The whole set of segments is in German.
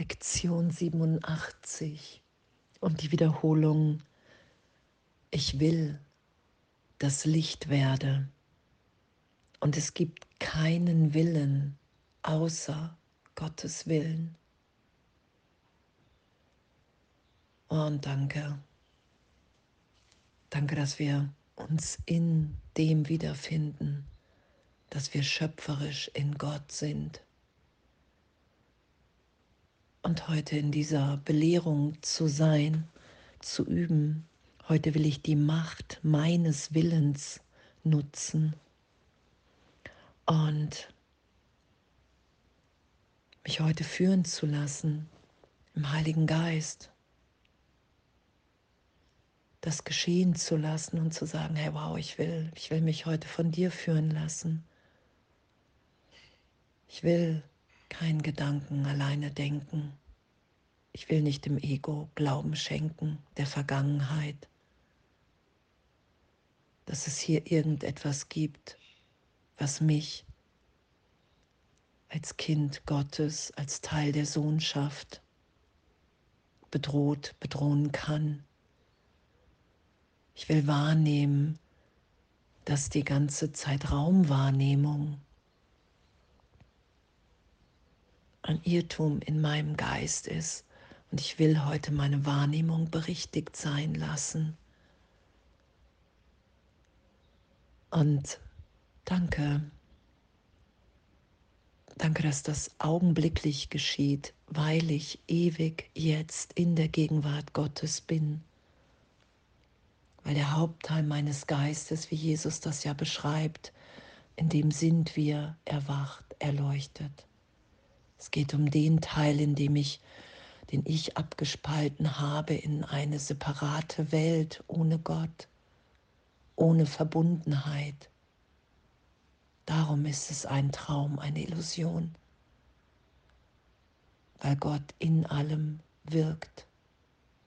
Lektion 87 und die Wiederholung, ich will das Licht werde. Und es gibt keinen Willen außer Gottes Willen. Und danke, danke, dass wir uns in dem wiederfinden, dass wir schöpferisch in Gott sind und heute in dieser Belehrung zu sein, zu üben. Heute will ich die Macht meines Willens nutzen und mich heute führen zu lassen im Heiligen Geist, das geschehen zu lassen und zu sagen, hey wow, ich will, ich will mich heute von dir führen lassen. Ich will keinen Gedanken alleine denken. Ich will nicht dem Ego Glauben schenken, der Vergangenheit, dass es hier irgendetwas gibt, was mich als Kind Gottes, als Teil der Sohnschaft bedroht, bedrohen kann. Ich will wahrnehmen, dass die ganze Zeitraumwahrnehmung ein Irrtum in meinem Geist ist und ich will heute meine Wahrnehmung berichtigt sein lassen. Und danke, danke, dass das augenblicklich geschieht, weil ich ewig jetzt in der Gegenwart Gottes bin. Weil der Hauptteil meines Geistes, wie Jesus das ja beschreibt, in dem sind wir erwacht, erleuchtet. Es geht um den Teil, in dem ich, den ich abgespalten habe in eine separate Welt ohne Gott, ohne Verbundenheit. Darum ist es ein Traum, eine Illusion, weil Gott in allem wirkt,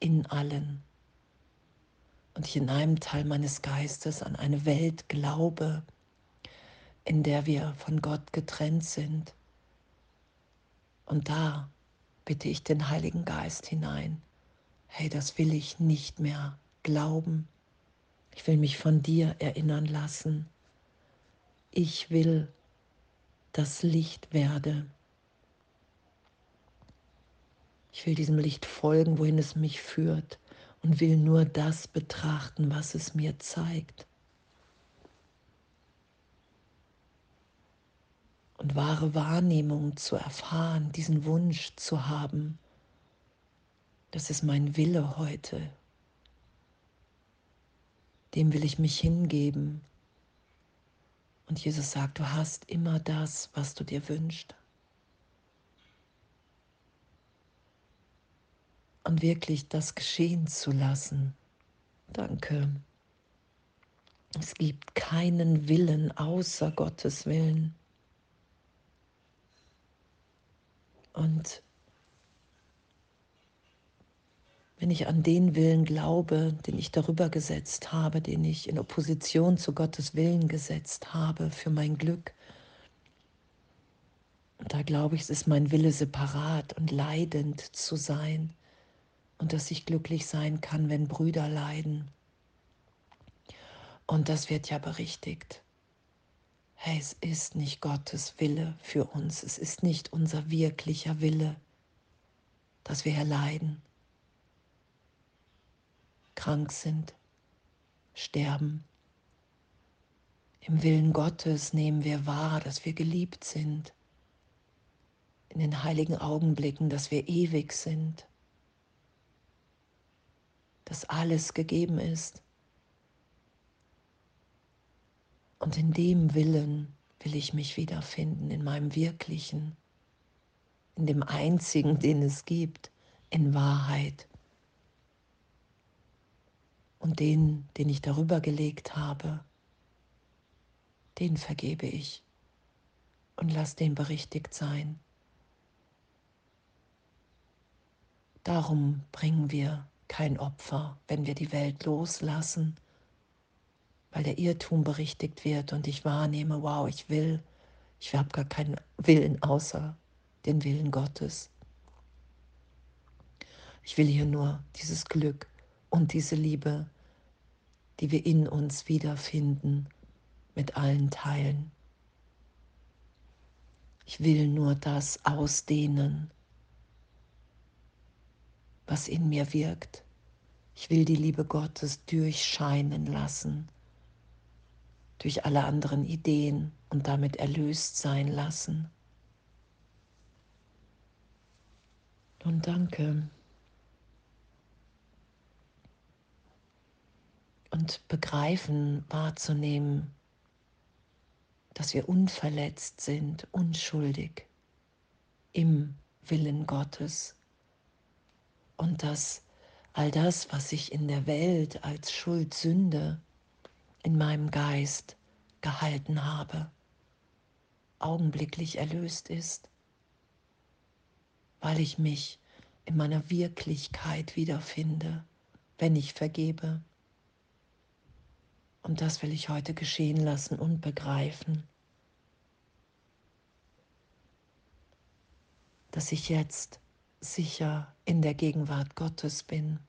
in allen. Und ich in einem Teil meines Geistes an eine Welt glaube, in der wir von Gott getrennt sind und da bitte ich den Heiligen Geist hinein. Hey, das will ich nicht mehr glauben. Ich will mich von dir erinnern lassen. Ich will das Licht werde. Ich will diesem Licht folgen, wohin es mich führt und will nur das betrachten, was es mir zeigt. Und wahre Wahrnehmung zu erfahren, diesen Wunsch zu haben. Das ist mein Wille heute. Dem will ich mich hingeben. Und Jesus sagt, du hast immer das, was du dir wünschst. Und wirklich das geschehen zu lassen. Danke. Es gibt keinen Willen außer Gottes Willen. Und wenn ich an den Willen glaube, den ich darüber gesetzt habe, den ich in Opposition zu Gottes Willen gesetzt habe für mein Glück, und da glaube ich, es ist mein Wille separat und leidend zu sein und dass ich glücklich sein kann, wenn Brüder leiden. Und das wird ja berichtigt hey, es ist nicht Gottes Wille für uns, es ist nicht unser wirklicher Wille, dass wir erleiden, krank sind, sterben. Im Willen Gottes nehmen wir wahr, dass wir geliebt sind, in den heiligen Augenblicken, dass wir ewig sind, dass alles gegeben ist Und in dem Willen will ich mich wiederfinden, in meinem Wirklichen, in dem Einzigen, den es gibt, in Wahrheit. Und den, den ich darüber gelegt habe, den vergebe ich und lass den berichtigt sein. Darum bringen wir kein Opfer, wenn wir die Welt loslassen weil der Irrtum berichtigt wird und ich wahrnehme, wow, ich will, ich habe gar keinen Willen außer den Willen Gottes. Ich will hier nur dieses Glück und diese Liebe, die wir in uns wiederfinden, mit allen teilen. Ich will nur das ausdehnen, was in mir wirkt. Ich will die Liebe Gottes durchscheinen lassen, durch alle anderen Ideen und damit erlöst sein lassen. Und danke. Und begreifen, wahrzunehmen, dass wir unverletzt sind, unschuldig im Willen Gottes. Und dass all das, was ich in der Welt als Schuld, Sünde in meinem Geist gehalten habe, augenblicklich erlöst ist weil ich mich in meiner Wirklichkeit wiederfinde, wenn ich vergebe. Und das will ich heute geschehen lassen und begreifen, dass ich jetzt sicher in der Gegenwart Gottes bin,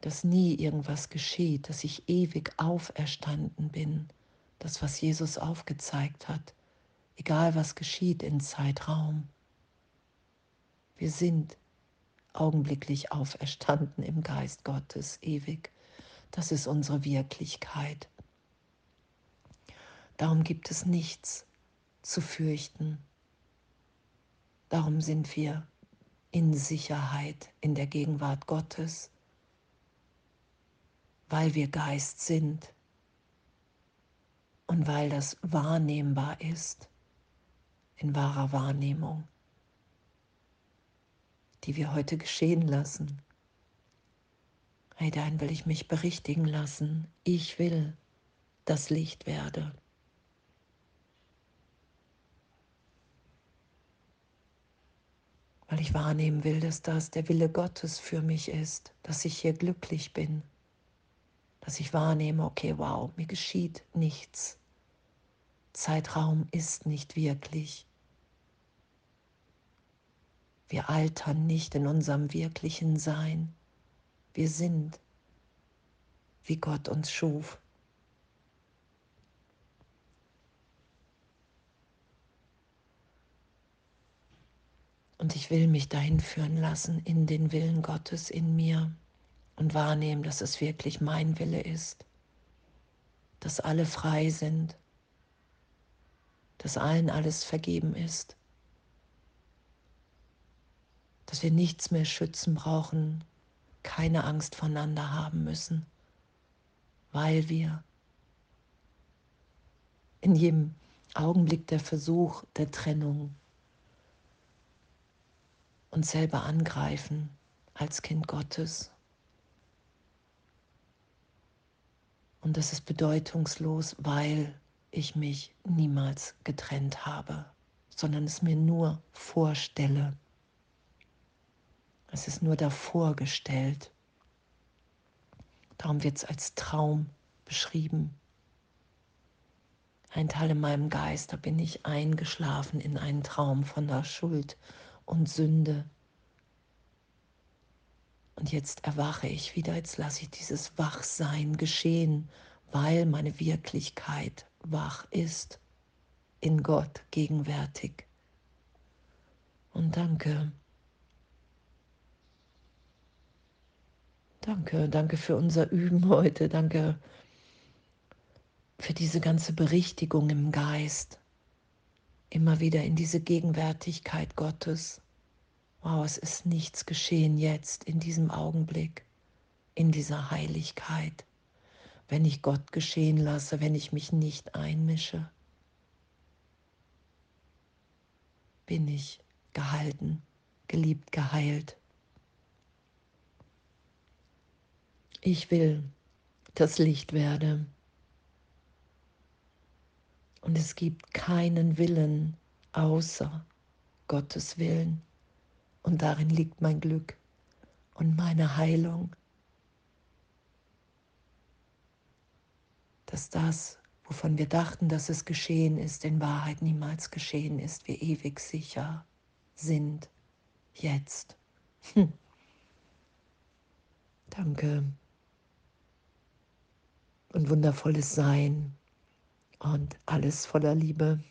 dass nie irgendwas geschieht, dass ich ewig auferstanden bin, das, was Jesus aufgezeigt hat, egal was geschieht in Zeitraum. Wir sind augenblicklich auferstanden im Geist Gottes ewig. Das ist unsere Wirklichkeit. Darum gibt es nichts zu fürchten. Darum sind wir in Sicherheit in der Gegenwart Gottes, weil wir Geist sind und weil das wahrnehmbar ist in wahrer Wahrnehmung die wir heute geschehen lassen. Hey, dahin will ich mich berichtigen lassen. Ich will das Licht werde. Weil ich wahrnehmen will, dass das der Wille Gottes für mich ist, dass ich hier glücklich bin, dass ich wahrnehme, okay, wow, mir geschieht nichts. Zeitraum ist nicht wirklich. Wir altern nicht in unserem wirklichen Sein. Wir sind, wie Gott uns schuf. Und ich will mich dahin führen lassen in den Willen Gottes in mir und wahrnehmen, dass es wirklich mein Wille ist, dass alle frei sind, dass allen alles vergeben ist dass wir nichts mehr schützen brauchen, keine Angst voneinander haben müssen, weil wir in jedem Augenblick der Versuch der Trennung uns selber angreifen als Kind Gottes. Und das ist bedeutungslos, weil ich mich niemals getrennt habe, sondern es mir nur vorstelle. Es ist nur davor gestellt. Darum wird es als Traum beschrieben. Ein Teil in meinem Geist, da bin ich eingeschlafen in einen Traum von der Schuld und Sünde. Und jetzt erwache ich wieder, jetzt lasse ich dieses Wachsein geschehen, weil meine Wirklichkeit wach ist, in Gott gegenwärtig. Und danke. Danke, danke für unser Üben heute. Danke für diese ganze Berichtigung im Geist. Immer wieder in diese Gegenwärtigkeit Gottes. Wow, es ist nichts geschehen jetzt, in diesem Augenblick, in dieser Heiligkeit, wenn ich Gott geschehen lasse, wenn ich mich nicht einmische. Bin ich gehalten, geliebt, geheilt. Ich will das Licht werde. Und es gibt keinen Willen außer Gottes Willen. Und darin liegt mein Glück und meine Heilung. Dass das, wovon wir dachten, dass es geschehen ist, in Wahrheit niemals geschehen ist, wir ewig sicher sind. Jetzt. Hm. Danke. Und wundervolles Sein und alles voller Liebe.